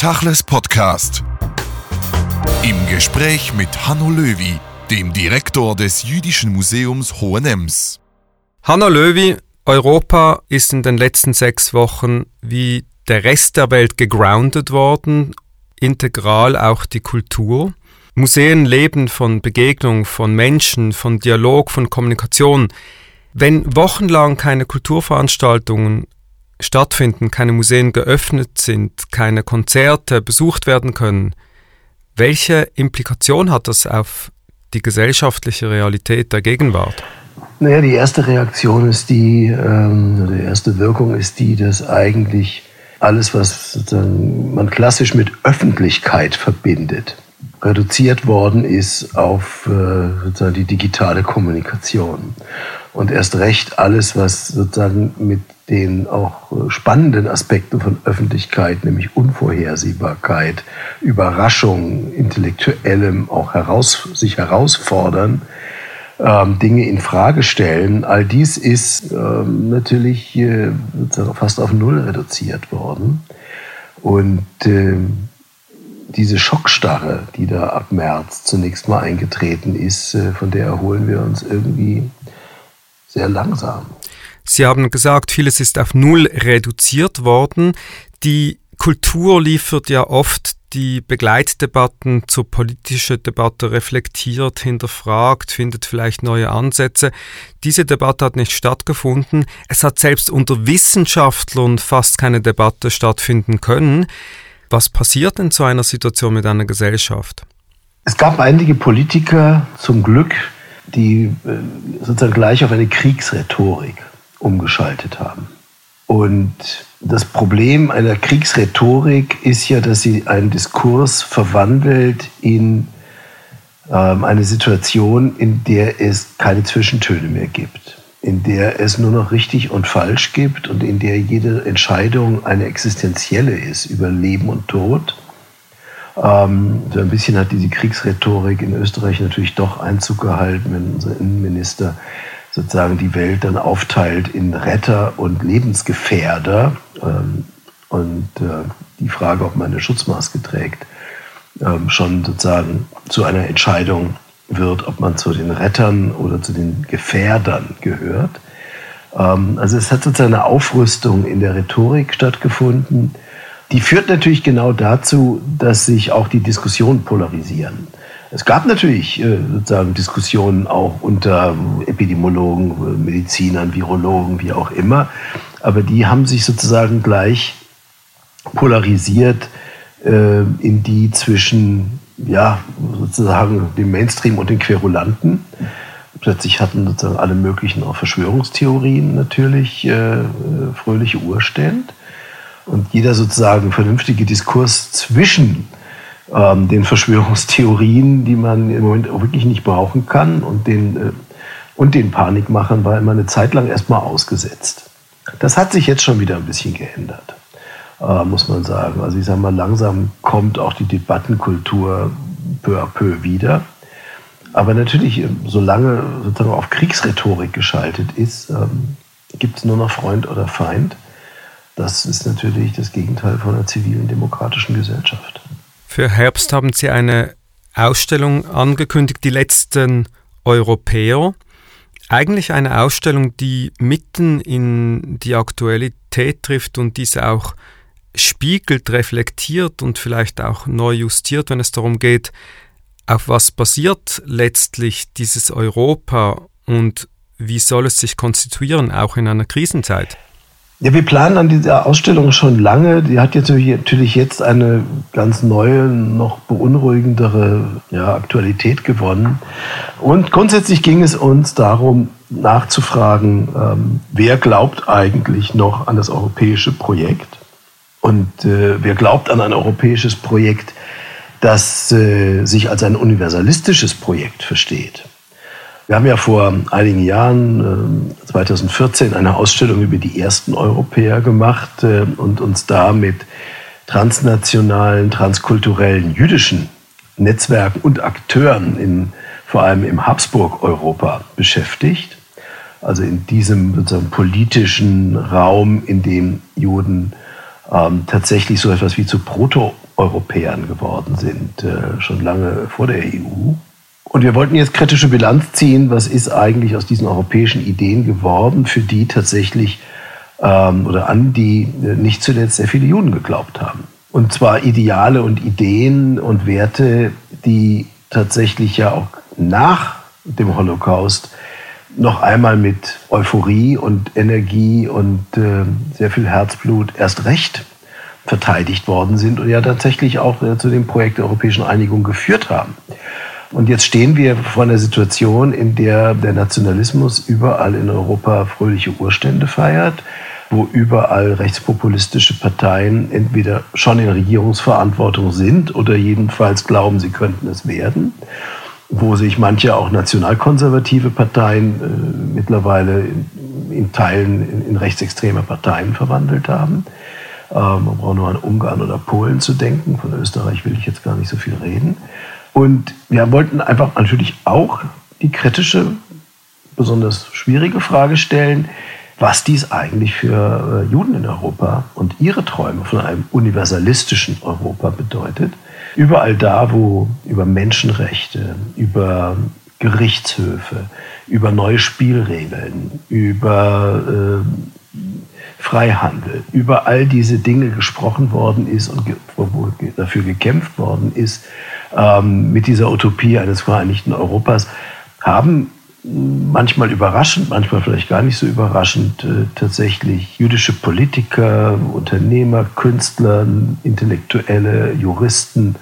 Tachles Podcast. Im Gespräch mit Hanno Löwy, dem Direktor des Jüdischen Museums Hohenems. Hanno Löwy, Europa ist in den letzten sechs Wochen wie der Rest der Welt gegroundet worden, integral auch die Kultur. Museen leben von Begegnung, von Menschen, von Dialog, von Kommunikation. Wenn wochenlang keine Kulturveranstaltungen stattfinden, keine Museen geöffnet sind, keine Konzerte besucht werden können, welche Implikation hat das auf die gesellschaftliche Realität der Gegenwart? Naja, die erste Reaktion ist die, ähm, die erste Wirkung ist die, dass eigentlich alles, was man klassisch mit Öffentlichkeit verbindet, reduziert worden ist auf äh, sozusagen die digitale Kommunikation. Und erst recht alles, was sozusagen mit den auch äh, spannenden Aspekten von Öffentlichkeit, nämlich Unvorhersehbarkeit, Überraschung, intellektuellem auch heraus, sich herausfordern, ähm, Dinge in Frage stellen. All dies ist ähm, natürlich äh, fast auf Null reduziert worden. Und äh, diese Schockstarre, die da ab März zunächst mal eingetreten ist, äh, von der erholen wir uns irgendwie sehr langsam. Sie haben gesagt, vieles ist auf Null reduziert worden. Die Kultur liefert ja oft die Begleitdebatten zur politischen Debatte reflektiert, hinterfragt, findet vielleicht neue Ansätze. Diese Debatte hat nicht stattgefunden. Es hat selbst unter Wissenschaftlern fast keine Debatte stattfinden können. Was passiert in so einer Situation mit einer Gesellschaft? Es gab einige Politiker, zum Glück, die äh, sozusagen gleich auf eine Kriegsrhetorik umgeschaltet haben. Und das Problem einer Kriegsrhetorik ist ja, dass sie einen Diskurs verwandelt in ähm, eine Situation, in der es keine Zwischentöne mehr gibt in der es nur noch richtig und falsch gibt und in der jede Entscheidung eine existenzielle ist über Leben und Tod. Ähm, so ein bisschen hat diese Kriegsrhetorik in Österreich natürlich doch Einzug gehalten, wenn unser Innenminister sozusagen die Welt dann aufteilt in Retter und Lebensgefährder ähm, und äh, die Frage, ob man eine Schutzmaske trägt, ähm, schon sozusagen zu einer Entscheidung wird, ob man zu den Rettern oder zu den Gefährdern gehört. Ähm, also es hat sozusagen eine Aufrüstung in der Rhetorik stattgefunden. Die führt natürlich genau dazu, dass sich auch die Diskussionen polarisieren. Es gab natürlich äh, sozusagen Diskussionen auch unter Epidemiologen, Medizinern, Virologen, wie auch immer, aber die haben sich sozusagen gleich polarisiert äh, in die zwischen ja, sozusagen dem Mainstream und den Querulanten. Plötzlich hatten sozusagen alle möglichen auch Verschwörungstheorien natürlich äh, fröhliche Urständ. Und jeder sozusagen vernünftige Diskurs zwischen ähm, den Verschwörungstheorien, die man im Moment auch wirklich nicht brauchen kann, und den, äh, und den Panikmachern war immer eine Zeit lang erstmal ausgesetzt. Das hat sich jetzt schon wieder ein bisschen geändert äh, muss man sagen. Also ich sage mal, langsam kommt auch die Debattenkultur peu à peu wieder. Aber natürlich, ähm, solange sozusagen auf Kriegsrhetorik geschaltet ist, ähm, gibt es nur noch Freund oder Feind. Das ist natürlich das Gegenteil von einer zivilen demokratischen Gesellschaft. Für Herbst haben Sie eine Ausstellung angekündigt, die letzten Europäer. Eigentlich eine Ausstellung, die mitten in die Aktualität trifft und diese auch spiegelt, reflektiert und vielleicht auch neu justiert, wenn es darum geht, auf was basiert letztlich dieses Europa und wie soll es sich konstituieren, auch in einer Krisenzeit? Ja, wir planen an dieser Ausstellung schon lange. Die hat jetzt natürlich jetzt eine ganz neue, noch beunruhigendere ja, Aktualität gewonnen. Und grundsätzlich ging es uns darum, nachzufragen, ähm, wer glaubt eigentlich noch an das europäische Projekt? Und äh, wer glaubt an ein europäisches Projekt, das äh, sich als ein universalistisches Projekt versteht? Wir haben ja vor einigen Jahren, äh, 2014, eine Ausstellung über die ersten Europäer gemacht äh, und uns da mit transnationalen, transkulturellen jüdischen Netzwerken und Akteuren in, vor allem im Habsburg-Europa beschäftigt. Also in diesem politischen Raum, in dem Juden ähm, tatsächlich so etwas wie zu Proto-Europäern geworden sind, äh, schon lange vor der EU. Und wir wollten jetzt kritische Bilanz ziehen, was ist eigentlich aus diesen europäischen Ideen geworden, für die tatsächlich ähm, oder an die äh, nicht zuletzt sehr viele Juden geglaubt haben. Und zwar Ideale und Ideen und Werte, die tatsächlich ja auch nach dem Holocaust noch einmal mit Euphorie und Energie und äh, sehr viel Herzblut erst recht verteidigt worden sind und ja tatsächlich auch äh, zu dem Projekt der europäischen Einigung geführt haben. Und jetzt stehen wir vor einer Situation, in der der Nationalismus überall in Europa fröhliche Urstände feiert, wo überall rechtspopulistische Parteien entweder schon in Regierungsverantwortung sind oder jedenfalls glauben, sie könnten es werden wo sich manche auch nationalkonservative Parteien äh, mittlerweile in, in Teilen in, in, rechtsextreme Parteien verwandelt haben. Ähm, man braucht nur an Ungarn oder Polen zu denken. Von Österreich will ich jetzt gar nicht so viel reden. Und wir wollten einfach natürlich auch die kritische, besonders schwierige Frage stellen, was dies eigentlich für äh, Juden in Europa und ihre Träume von einem universalistischen Europa bedeutet Überall da, wo über Menschenrechte, über Gerichtshöfe, über neue Spielregeln, über äh, Freihandel, über all diese Dinge gesprochen worden ist und ge dafür gekämpft worden ist, ähm, mit dieser Utopie eines vereinigten Europas, haben manchmal überraschend, manchmal vielleicht gar nicht so überraschend, äh, tatsächlich jüdische Politiker, Unternehmer, Künstler, Intellektuelle, Juristen,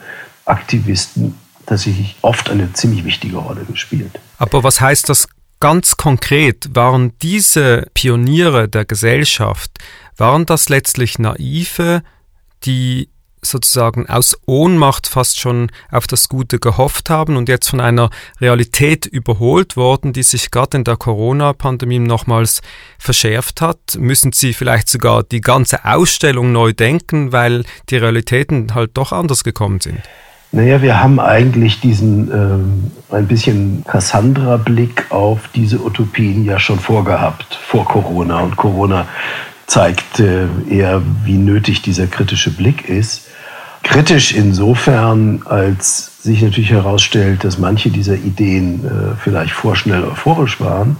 Aktivisten tatsächlich oft eine ziemlich wichtige Rolle gespielt. Aber was heißt das ganz konkret? Waren diese Pioniere der Gesellschaft, waren das letztlich naive, die sozusagen aus Ohnmacht fast schon auf das Gute gehofft haben und jetzt von einer Realität überholt worden, die sich gerade in der Corona-Pandemie nochmals verschärft hat? Müssen sie vielleicht sogar die ganze Ausstellung neu denken, weil die Realitäten halt doch anders gekommen sind? Naja, wir haben eigentlich diesen ähm, ein bisschen Cassandra-Blick auf diese Utopien ja schon vorgehabt, vor Corona. Und Corona zeigt äh, eher, wie nötig dieser kritische Blick ist. Kritisch insofern, als sich natürlich herausstellt, dass manche dieser Ideen äh, vielleicht vorschnell euphorisch waren.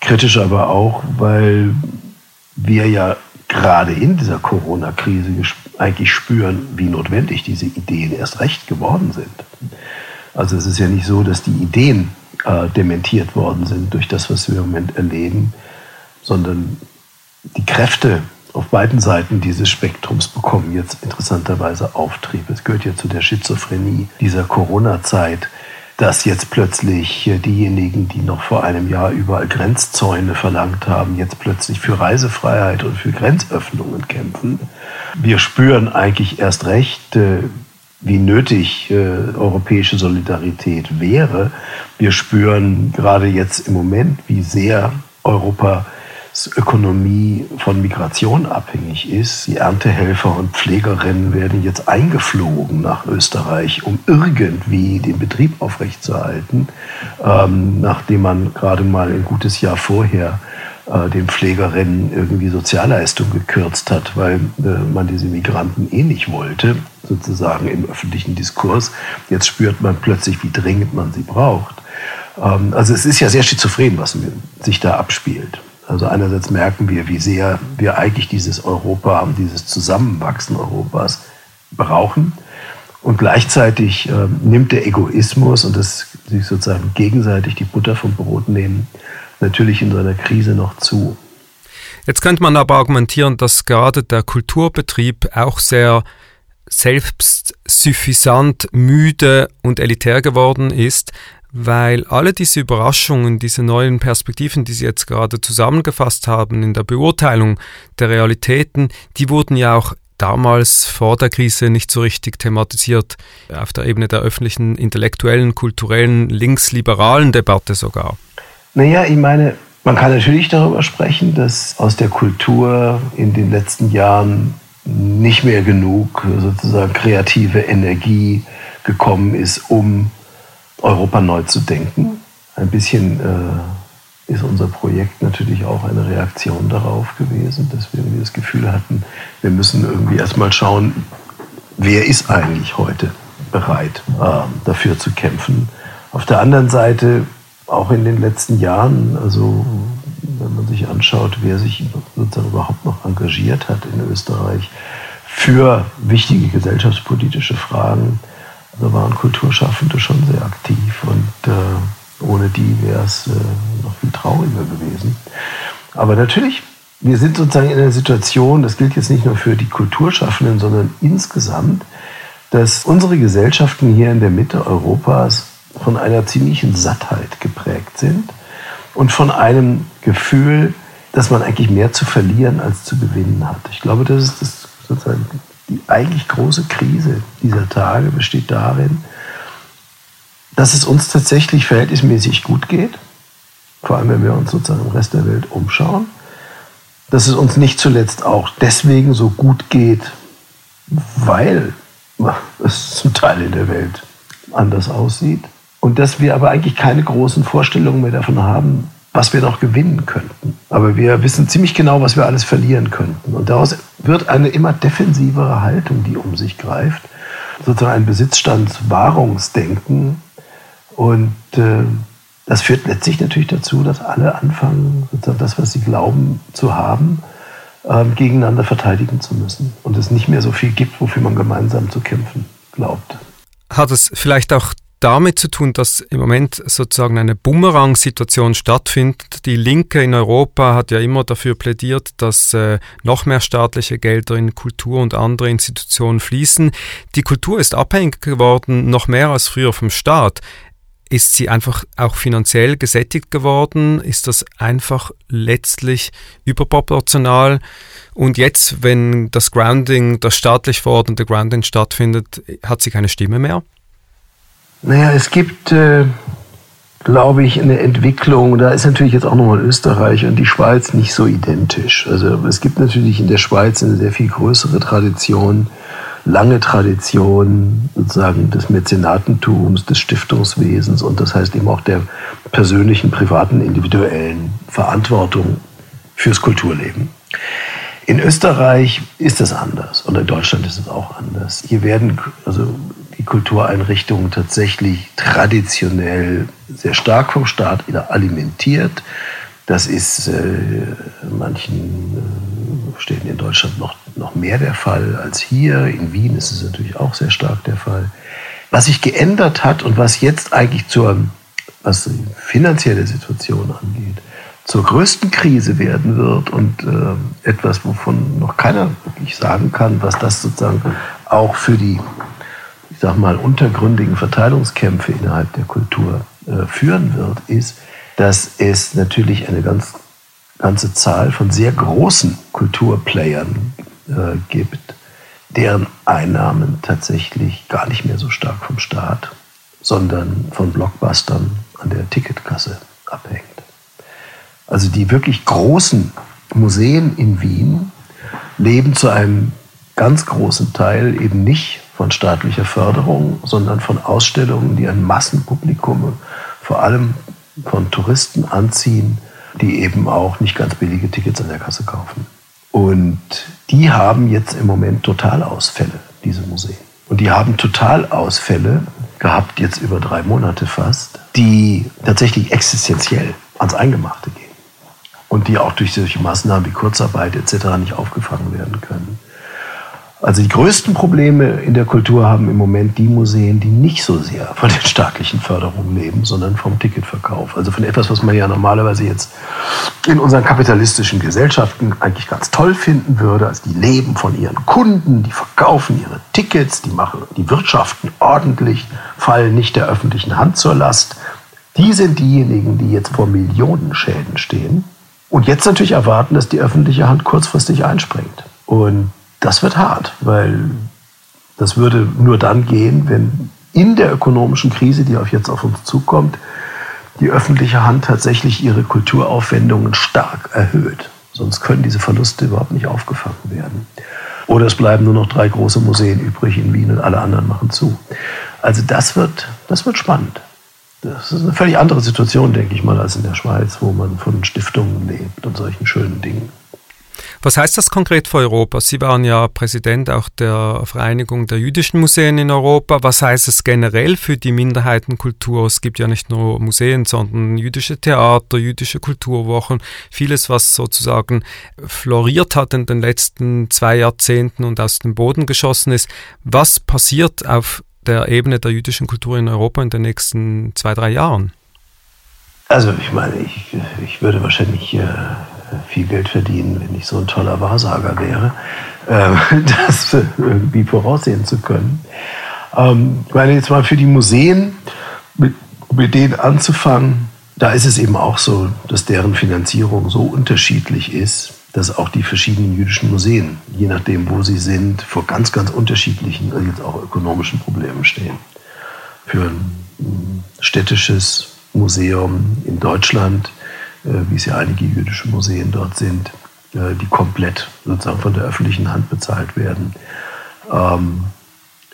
Kritisch aber auch, weil wir ja gerade in dieser Corona-Krise eigentlich spüren, wie notwendig diese Ideen erst recht geworden sind. Also es ist ja nicht so, dass die Ideen äh, dementiert worden sind durch das, was wir im Moment erleben, sondern die Kräfte auf beiden Seiten dieses Spektrums bekommen jetzt interessanterweise Auftrieb. Es gehört ja zu der Schizophrenie dieser Corona-Zeit, dass jetzt plötzlich diejenigen, die noch vor einem Jahr überall Grenzzäune verlangt haben, jetzt plötzlich für Reisefreiheit und für Grenzöffnungen kämpfen. Wir spüren eigentlich erst recht, äh, wie nötig äh, europäische Solidarität wäre. Wir spüren gerade jetzt im Moment, wie sehr Europa Ökonomie von Migration abhängig ist. Die Erntehelfer und Pflegerinnen werden jetzt eingeflogen nach Österreich, um irgendwie den Betrieb aufrechtzuerhalten, ähm, nachdem man gerade mal ein gutes Jahr vorher äh, den Pflegerinnen irgendwie Sozialleistung gekürzt hat, weil äh, man diese Migranten eh nicht wollte, sozusagen im öffentlichen Diskurs. Jetzt spürt man plötzlich, wie dringend man sie braucht. Ähm, also es ist ja sehr schizophren, was sich da abspielt. Also einerseits merken wir, wie sehr wir eigentlich dieses Europa, dieses Zusammenwachsen Europas brauchen. Und gleichzeitig äh, nimmt der Egoismus und das sich sozusagen gegenseitig die Butter vom Brot nehmen, natürlich in so einer Krise noch zu. Jetzt könnte man aber argumentieren, dass gerade der Kulturbetrieb auch sehr selbstsuffisant, müde und elitär geworden ist, weil alle diese Überraschungen, diese neuen Perspektiven, die Sie jetzt gerade zusammengefasst haben in der Beurteilung der Realitäten, die wurden ja auch damals vor der Krise nicht so richtig thematisiert, auf der Ebene der öffentlichen, intellektuellen, kulturellen, linksliberalen Debatte sogar. Naja, ich meine, man kann natürlich darüber sprechen, dass aus der Kultur in den letzten Jahren nicht mehr genug sozusagen kreative Energie gekommen ist, um Europa neu zu denken, ein bisschen äh, ist unser Projekt natürlich auch eine Reaktion darauf gewesen, dass wir das Gefühl hatten, wir müssen irgendwie erstmal schauen, wer ist eigentlich heute bereit, äh, dafür zu kämpfen. Auf der anderen Seite, auch in den letzten Jahren, also wenn man sich anschaut, wer sich sozusagen überhaupt noch engagiert hat in Österreich für wichtige gesellschaftspolitische Fragen, da waren Kulturschaffende schon sehr aktiv und äh, ohne die wäre es äh, noch viel trauriger gewesen. Aber natürlich, wir sind sozusagen in einer Situation, das gilt jetzt nicht nur für die Kulturschaffenden, sondern insgesamt, dass unsere Gesellschaften hier in der Mitte Europas von einer ziemlichen Sattheit geprägt sind und von einem Gefühl, dass man eigentlich mehr zu verlieren als zu gewinnen hat. Ich glaube, das ist das sozusagen eigentlich große Krise dieser Tage besteht darin, dass es uns tatsächlich verhältnismäßig gut geht, vor allem wenn wir uns sozusagen im Rest der Welt umschauen, dass es uns nicht zuletzt auch deswegen so gut geht, weil es zum Teil in der Welt anders aussieht und dass wir aber eigentlich keine großen Vorstellungen mehr davon haben, was wir noch gewinnen könnten. Aber wir wissen ziemlich genau, was wir alles verlieren könnten. Und daraus wird eine immer defensivere Haltung, die um sich greift, sozusagen ein Besitzstandswahrungsdenken. Und äh, das führt letztlich natürlich dazu, dass alle anfangen, sozusagen das, was sie glauben zu haben, äh, gegeneinander verteidigen zu müssen. Und es nicht mehr so viel gibt, wofür man gemeinsam zu kämpfen glaubt. Hat es vielleicht auch damit zu tun, dass im Moment sozusagen eine Bumerang-Situation stattfindet. Die Linke in Europa hat ja immer dafür plädiert, dass äh, noch mehr staatliche Gelder in Kultur und andere Institutionen fließen. Die Kultur ist abhängig geworden, noch mehr als früher vom Staat. Ist sie einfach auch finanziell gesättigt geworden? Ist das einfach letztlich überproportional? Und jetzt, wenn das Grounding, das staatlich verordnete Grounding stattfindet, hat sie keine Stimme mehr? Naja, es gibt, äh, glaube ich, eine Entwicklung, da ist natürlich jetzt auch nochmal Österreich und die Schweiz nicht so identisch. Also es gibt natürlich in der Schweiz eine sehr viel größere Tradition, lange Tradition sozusagen des Mäzenatentums, des Stiftungswesens und das heißt eben auch der persönlichen, privaten, individuellen Verantwortung fürs Kulturleben. In Österreich ist es anders und in Deutschland ist es auch anders. Hier werden also die Kultureinrichtungen tatsächlich traditionell sehr stark vom Staat alimentiert. Das ist äh, manchen äh, Städten in Deutschland noch, noch mehr der Fall als hier. In Wien ist es natürlich auch sehr stark der Fall. Was sich geändert hat und was jetzt eigentlich zur, was die finanzielle Situation angeht, zur größten Krise werden wird und äh, etwas, wovon noch keiner wirklich sagen kann, was das sozusagen auch für die sag mal, untergründigen Verteilungskämpfe innerhalb der Kultur äh, führen wird, ist, dass es natürlich eine ganz, ganze Zahl von sehr großen Kulturplayern äh, gibt, deren Einnahmen tatsächlich gar nicht mehr so stark vom Staat, sondern von Blockbustern an der Ticketkasse abhängt. Also die wirklich großen Museen in Wien leben zu einem ganz großen Teil eben nicht von staatlicher Förderung, sondern von Ausstellungen, die ein Massenpublikum, vor allem von Touristen anziehen, die eben auch nicht ganz billige Tickets an der Kasse kaufen. Und die haben jetzt im Moment Totalausfälle, diese Museen. Und die haben Totalausfälle gehabt, jetzt über drei Monate fast, die tatsächlich existenziell ans Eingemachte gehen. Und die auch durch solche Maßnahmen wie Kurzarbeit etc. nicht aufgefangen werden können. Also die größten Probleme in der Kultur haben im Moment die Museen, die nicht so sehr von den staatlichen Förderungen leben, sondern vom Ticketverkauf. Also von etwas, was man ja normalerweise jetzt in unseren kapitalistischen Gesellschaften eigentlich ganz toll finden würde. Also die leben von ihren Kunden, die verkaufen ihre Tickets, die machen, die wirtschaften ordentlich, fallen nicht der öffentlichen Hand zur Last. Die sind diejenigen, die jetzt vor Millionenschäden stehen und jetzt natürlich erwarten, dass die öffentliche Hand kurzfristig einspringt. Und das wird hart, weil das würde nur dann gehen, wenn in der ökonomischen Krise, die jetzt auf uns zukommt, die öffentliche Hand tatsächlich ihre Kulturaufwendungen stark erhöht. Sonst können diese Verluste überhaupt nicht aufgefangen werden. Oder es bleiben nur noch drei große Museen übrig in Wien und alle anderen machen zu. Also das wird, das wird spannend. Das ist eine völlig andere Situation, denke ich mal, als in der Schweiz, wo man von Stiftungen lebt und solchen schönen Dingen. Was heißt das konkret für Europa? Sie waren ja Präsident auch der Vereinigung der jüdischen Museen in Europa. Was heißt es generell für die Minderheitenkultur? Es gibt ja nicht nur Museen, sondern jüdische Theater, jüdische Kulturwochen, vieles, was sozusagen floriert hat in den letzten zwei Jahrzehnten und aus dem Boden geschossen ist. Was passiert auf der Ebene der jüdischen Kultur in Europa in den nächsten zwei, drei Jahren? Also ich meine, ich, ich würde wahrscheinlich äh, viel Geld verdienen, wenn ich so ein toller Wahrsager wäre, äh, das irgendwie voraussehen zu können. Ähm, ich meine jetzt mal für die Museen, mit, mit denen anzufangen, da ist es eben auch so, dass deren Finanzierung so unterschiedlich ist, dass auch die verschiedenen jüdischen Museen, je nachdem, wo sie sind, vor ganz, ganz unterschiedlichen, also jetzt auch ökonomischen Problemen stehen. Für ein städtisches Museum in Deutschland, wie es ja einige jüdische Museen dort sind, äh, die komplett sozusagen von der öffentlichen Hand bezahlt werden, ähm,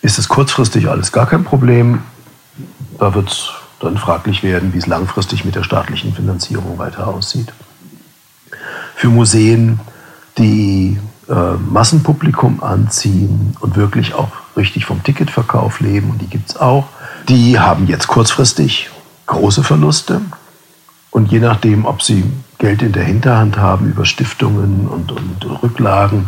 ist es kurzfristig alles gar kein Problem. Da wird es dann fraglich werden, wie es langfristig mit der staatlichen Finanzierung weiter aussieht für Museen, die äh, Massenpublikum anziehen und wirklich auch richtig vom Ticketverkauf leben, und die gibt es auch, die haben jetzt kurzfristig große Verluste. Und je nachdem, ob sie Geld in der Hinterhand haben über Stiftungen und, und Rücklagen,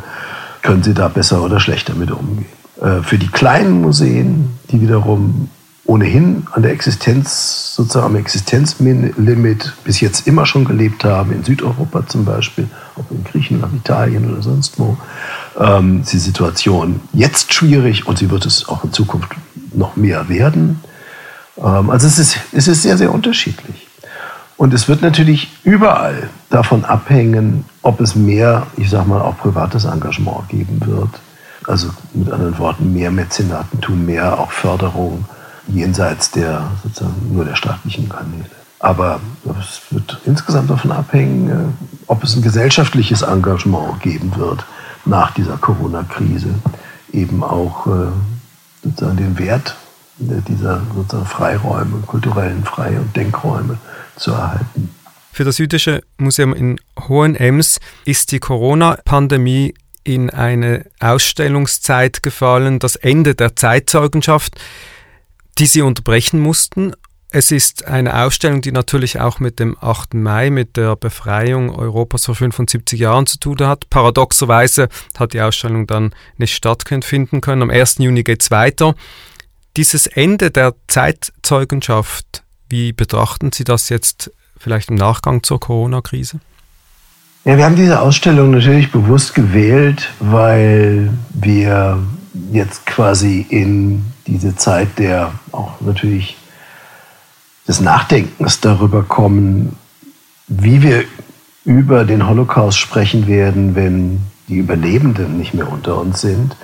können sie da besser oder schlechter mit umgehen. Äh, für die kleinen Museen, die wiederum ohnehin an der Existenz, sozusagen am Existenzlimit bis jetzt immer schon gelebt haben, in Südeuropa zum Beispiel, ob in Griechenland, Italien oder sonst wo, ähm, ist die Situation jetzt schwierig und sie wird es auch in Zukunft noch mehr werden. Ähm, also es ist, es ist sehr, sehr unterschiedlich. Und es wird natürlich überall davon abhängen, ob es mehr, ich sag mal, auch privates Engagement geben wird. Also mit anderen Worten, mehr Mäzenatentum, mehr auch Förderung jenseits der sozusagen nur der staatlichen Kanäle. Aber es wird insgesamt davon abhängen, äh, ob es ein gesellschaftliches Engagement geben wird nach dieser Corona-Krise, eben auch äh, sozusagen den Wert dieser sozusagen Freiräume, kulturellen Frei- und Denkräume zu erhalten. Für das Jüdische Museum in Hohenems ist die Corona-Pandemie in eine Ausstellungszeit gefallen, das Ende der Zeitzeugenschaft die sie unterbrechen mussten. Es ist eine Ausstellung, die natürlich auch mit dem 8. Mai, mit der Befreiung Europas vor 75 Jahren zu tun hat. Paradoxerweise hat die Ausstellung dann nicht stattfinden können. Am 1. Juni geht es weiter. Dieses Ende der Zeitzeugenschaft, wie betrachten Sie das jetzt vielleicht im Nachgang zur Corona-Krise? Ja, wir haben diese Ausstellung natürlich bewusst gewählt, weil wir jetzt quasi in diese Zeit der auch natürlich des Nachdenkens darüber kommen, wie wir über den Holocaust sprechen werden, wenn die Überlebenden nicht mehr unter uns sind,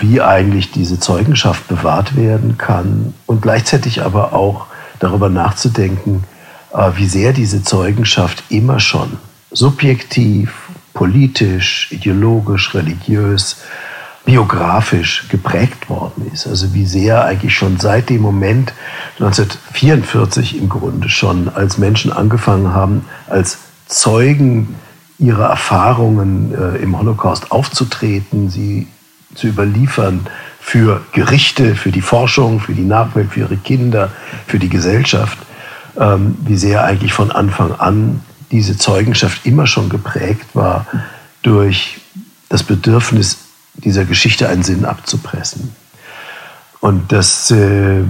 wie eigentlich diese Zeugenschaft bewahrt werden kann und gleichzeitig aber auch darüber nachzudenken, äh, wie sehr diese Zeugenschaft immer schon subjektiv, politisch, ideologisch, religiös biografisch geprägt worden ist. Also wie sehr eigentlich schon seit dem Moment 1944 im Grunde schon als Menschen angefangen haben, als Zeugen ihrer Erfahrungen äh, im Holocaust aufzutreten, sie zu überliefern für Gerichte, für die Forschung, für die Nachwelt, für ihre Kinder, für die Gesellschaft, ähm, wie sehr eigentlich von Anfang an diese Zeugenschaft immer schon geprägt war durch das Bedürfnis, dieser Geschichte einen Sinn abzupressen. Und das, äh,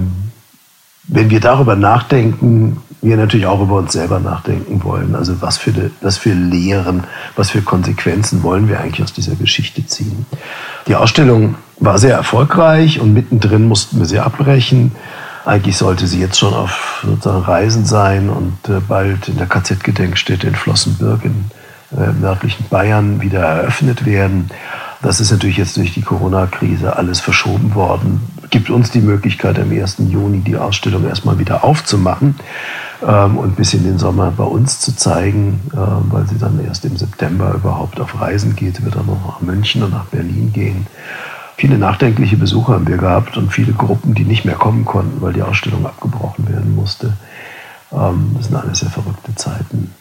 wenn wir darüber nachdenken, wir natürlich auch über uns selber nachdenken wollen. Also was für, was für Lehren, was für Konsequenzen wollen wir eigentlich aus dieser Geschichte ziehen. Die Ausstellung war sehr erfolgreich und mittendrin mussten wir sie abbrechen. Eigentlich sollte sie jetzt schon auf sozusagen Reisen sein und äh, bald in der KZ-Gedenkstätte in Flossenbürg in äh, nördlichen Bayern wieder eröffnet werden. Das ist natürlich jetzt durch die Corona-Krise alles verschoben worden. Gibt uns die Möglichkeit, am 1. Juni die Ausstellung erstmal wieder aufzumachen ähm, und bis in den Sommer bei uns zu zeigen, äh, weil sie dann erst im September überhaupt auf Reisen geht. Wird dann noch nach München und nach Berlin gehen. Viele nachdenkliche Besucher haben wir gehabt und viele Gruppen, die nicht mehr kommen konnten, weil die Ausstellung abgebrochen werden musste. Ähm, das sind alles sehr verrückte Zeiten.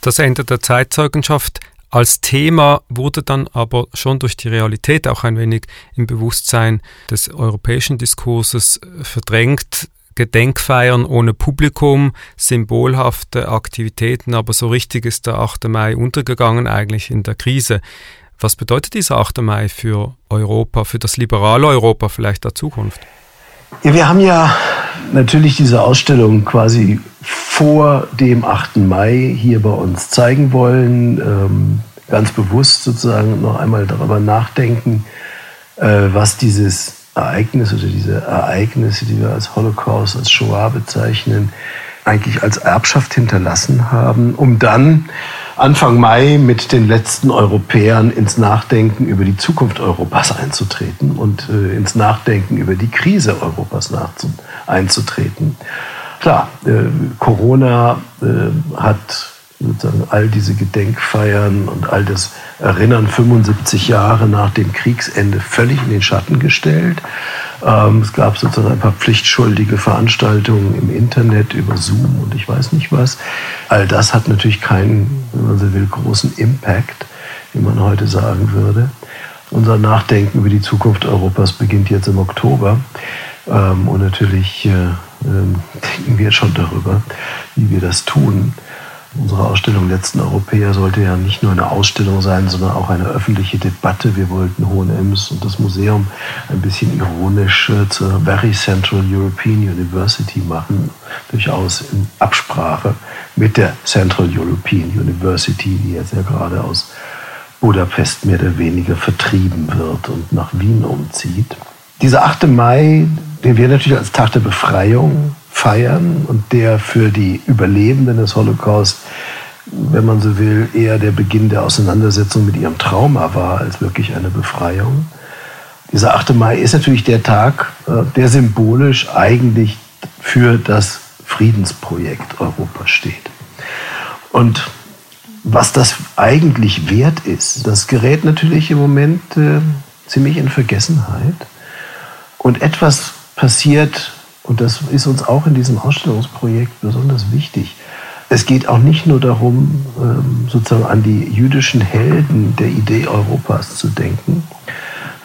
Das Ende der Zeitzeugenschaft als Thema wurde dann aber schon durch die Realität auch ein wenig im Bewusstsein des europäischen Diskurses verdrängt. Gedenkfeiern ohne Publikum, symbolhafte Aktivitäten, aber so richtig ist der 8. Mai untergegangen eigentlich in der Krise. Was bedeutet dieser 8. Mai für Europa, für das liberale Europa vielleicht der Zukunft? Ja, wir haben ja natürlich diese Ausstellung quasi vor dem 8. Mai hier bei uns zeigen wollen. Ähm, ganz bewusst sozusagen noch einmal darüber nachdenken, äh, was dieses Ereignis oder diese Ereignisse, die wir als Holocaust, als Shoah bezeichnen, eigentlich als Erbschaft hinterlassen haben, um dann Anfang Mai mit den letzten Europäern ins Nachdenken über die Zukunft Europas einzutreten und äh, ins Nachdenken über die Krise Europas einzutreten. Klar, äh, Corona äh, hat sozusagen all diese Gedenkfeiern und all das Erinnern 75 Jahre nach dem Kriegsende völlig in den Schatten gestellt. Ähm, es gab sozusagen ein paar pflichtschuldige Veranstaltungen im Internet über Zoom und ich weiß nicht was. All das hat natürlich keinen, wenn man so will, großen Impact, wie man heute sagen würde. Unser Nachdenken über die Zukunft Europas beginnt jetzt im Oktober. Ähm, und natürlich äh, ähm, denken wir schon darüber, wie wir das tun. Unsere Ausstellung Letzten Europäer sollte ja nicht nur eine Ausstellung sein, sondern auch eine öffentliche Debatte. Wir wollten Hohenems und das Museum ein bisschen ironisch äh, zur Very Central European University machen, durchaus in Absprache mit der Central European University, die jetzt ja gerade aus Budapest mehr oder weniger vertrieben wird und nach Wien umzieht. Dieser 8. Mai, den wir natürlich als Tag der Befreiung feiern und der für die Überlebenden des Holocaust, wenn man so will, eher der Beginn der Auseinandersetzung mit ihrem Trauma war als wirklich eine Befreiung. Dieser 8. Mai ist natürlich der Tag, äh, der symbolisch eigentlich für das Friedensprojekt Europa steht. Und was das eigentlich wert ist, das gerät natürlich im Moment äh, ziemlich in Vergessenheit. Und etwas passiert und das ist uns auch in diesem Ausstellungsprojekt besonders wichtig. Es geht auch nicht nur darum, ähm, sozusagen an die jüdischen Helden der Idee Europas zu denken,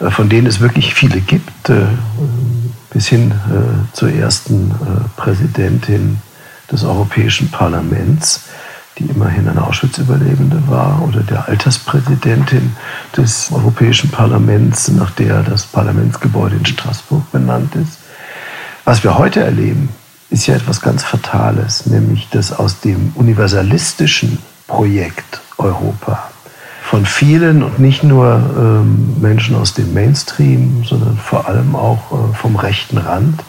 äh, von denen es wirklich viele gibt, äh, bis hin äh, zur ersten Präsidentin des Europäischen Parlaments, die immerhin eine Auschwitz-Überlebende war, oder der Alterspräsidentin des Europäischen Parlaments, nach der das Parlamentsgebäude in Straßburg benannt ist. Was wir heute erleben, ist ja etwas ganz Fatales, nämlich dass aus dem universalistischen Projekt Europa von vielen und nicht nur ähm, Menschen aus dem Mainstream, sondern vor allem auch äh, vom rechten Rand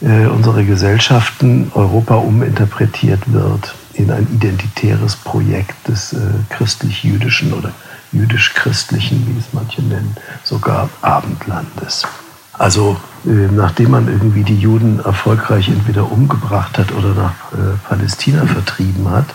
äh, unsere Gesellschaften Europa uminterpretiert wird in ein identitäres Projekt des äh, christlich-jüdischen oder jüdisch-christlichen, wie es manche nennen, sogar Abendlandes. Also nachdem man irgendwie die Juden erfolgreich entweder umgebracht hat oder nach äh, Palästina vertrieben hat,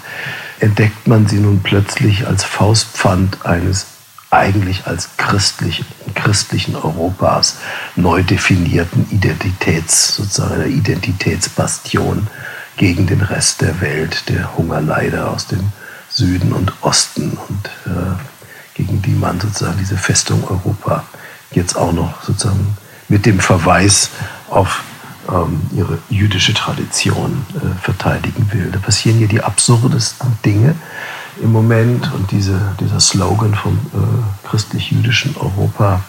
entdeckt man sie nun plötzlich als Faustpfand eines eigentlich als christlichen, christlichen Europas neu definierten Identitäts, sozusagen einer Identitätsbastion gegen den Rest der Welt, der Hungerleider aus dem Süden und Osten und äh, gegen die man sozusagen diese Festung Europa jetzt auch noch sozusagen mit dem Verweis auf ähm, ihre jüdische Tradition äh, verteidigen will. Da passieren hier die absurdesten Dinge im Moment und diese, dieser Slogan vom äh, christlich-jüdischen Europa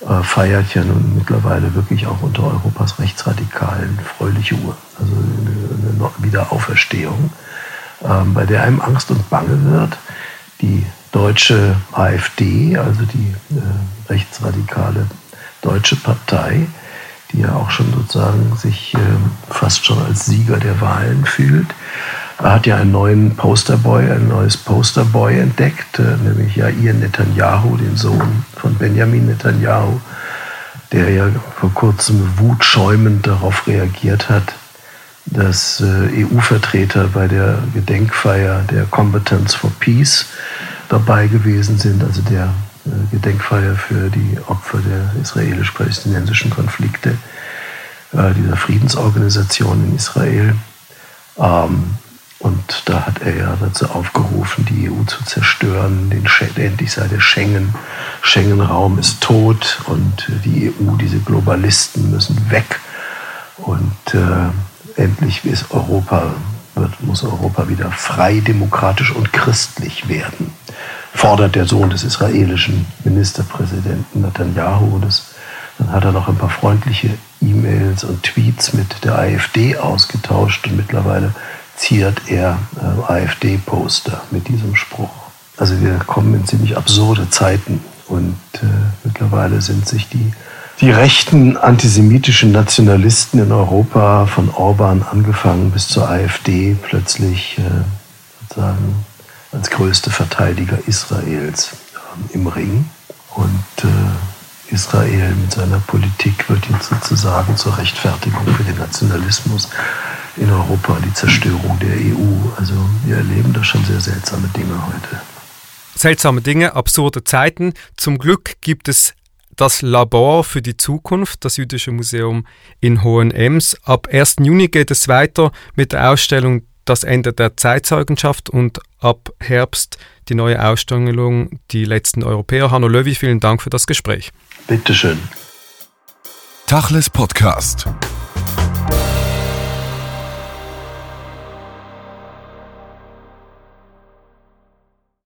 äh, feiert ja nun mittlerweile wirklich auch unter Europas Rechtsradikalen fröhliche Uhr, also eine, eine Wiederauferstehung, ähm, bei der einem Angst und Bange wird. Die deutsche AfD, also die äh, rechtsradikale deutsche Partei, die ja auch schon sozusagen sich äh, fast schon als Sieger der Wahlen fühlt, hat ja einen neuen Posterboy, ein neues Posterboy entdeckt, äh, nämlich Jair Netanyahu, den Sohn von Benjamin Netanyahu, der ja vor kurzem wutschäumend darauf reagiert hat, dass äh, EU-Vertreter bei der Gedenkfeier der Combatants for Peace dabei gewesen sind, also der Gedenkfeier für die Opfer der israelisch-palästinensischen Konflikte, äh, dieser Friedensorganisation in Israel. Ähm, und da hat er ja dazu aufgerufen, die EU zu zerstören. Den, endlich sei der Schengen. Schengen-Raum ist tot und die EU, diese Globalisten müssen weg. Und äh, endlich ist Europa, wird, muss Europa wieder frei, demokratisch und christlich werden. Fordert der Sohn des israelischen Ministerpräsidenten Netanyahu. Das, dann hat er noch ein paar freundliche E-Mails und Tweets mit der AfD ausgetauscht und mittlerweile ziert er äh, AfD-Poster mit diesem Spruch. Also wir kommen in ziemlich absurde Zeiten und äh, mittlerweile sind sich die, die rechten antisemitischen Nationalisten in Europa von Orban angefangen bis zur AfD plötzlich äh, sozusagen als größte Verteidiger Israels äh, im Ring. Und äh, Israel mit seiner Politik wird jetzt sozusagen zur Rechtfertigung für den Nationalismus in Europa, die Zerstörung der EU. Also wir erleben da schon sehr seltsame Dinge heute. Seltsame Dinge, absurde Zeiten. Zum Glück gibt es das Labor für die Zukunft, das Jüdische Museum in Hohenems. Ab 1. Juni geht es weiter mit der Ausstellung Das Ende der Zeitzeugenschaft und ab Herbst die neue Ausstellung Die letzten Europäer. Hanno Löwy, vielen Dank für das Gespräch. Bitteschön. Tachles Podcast.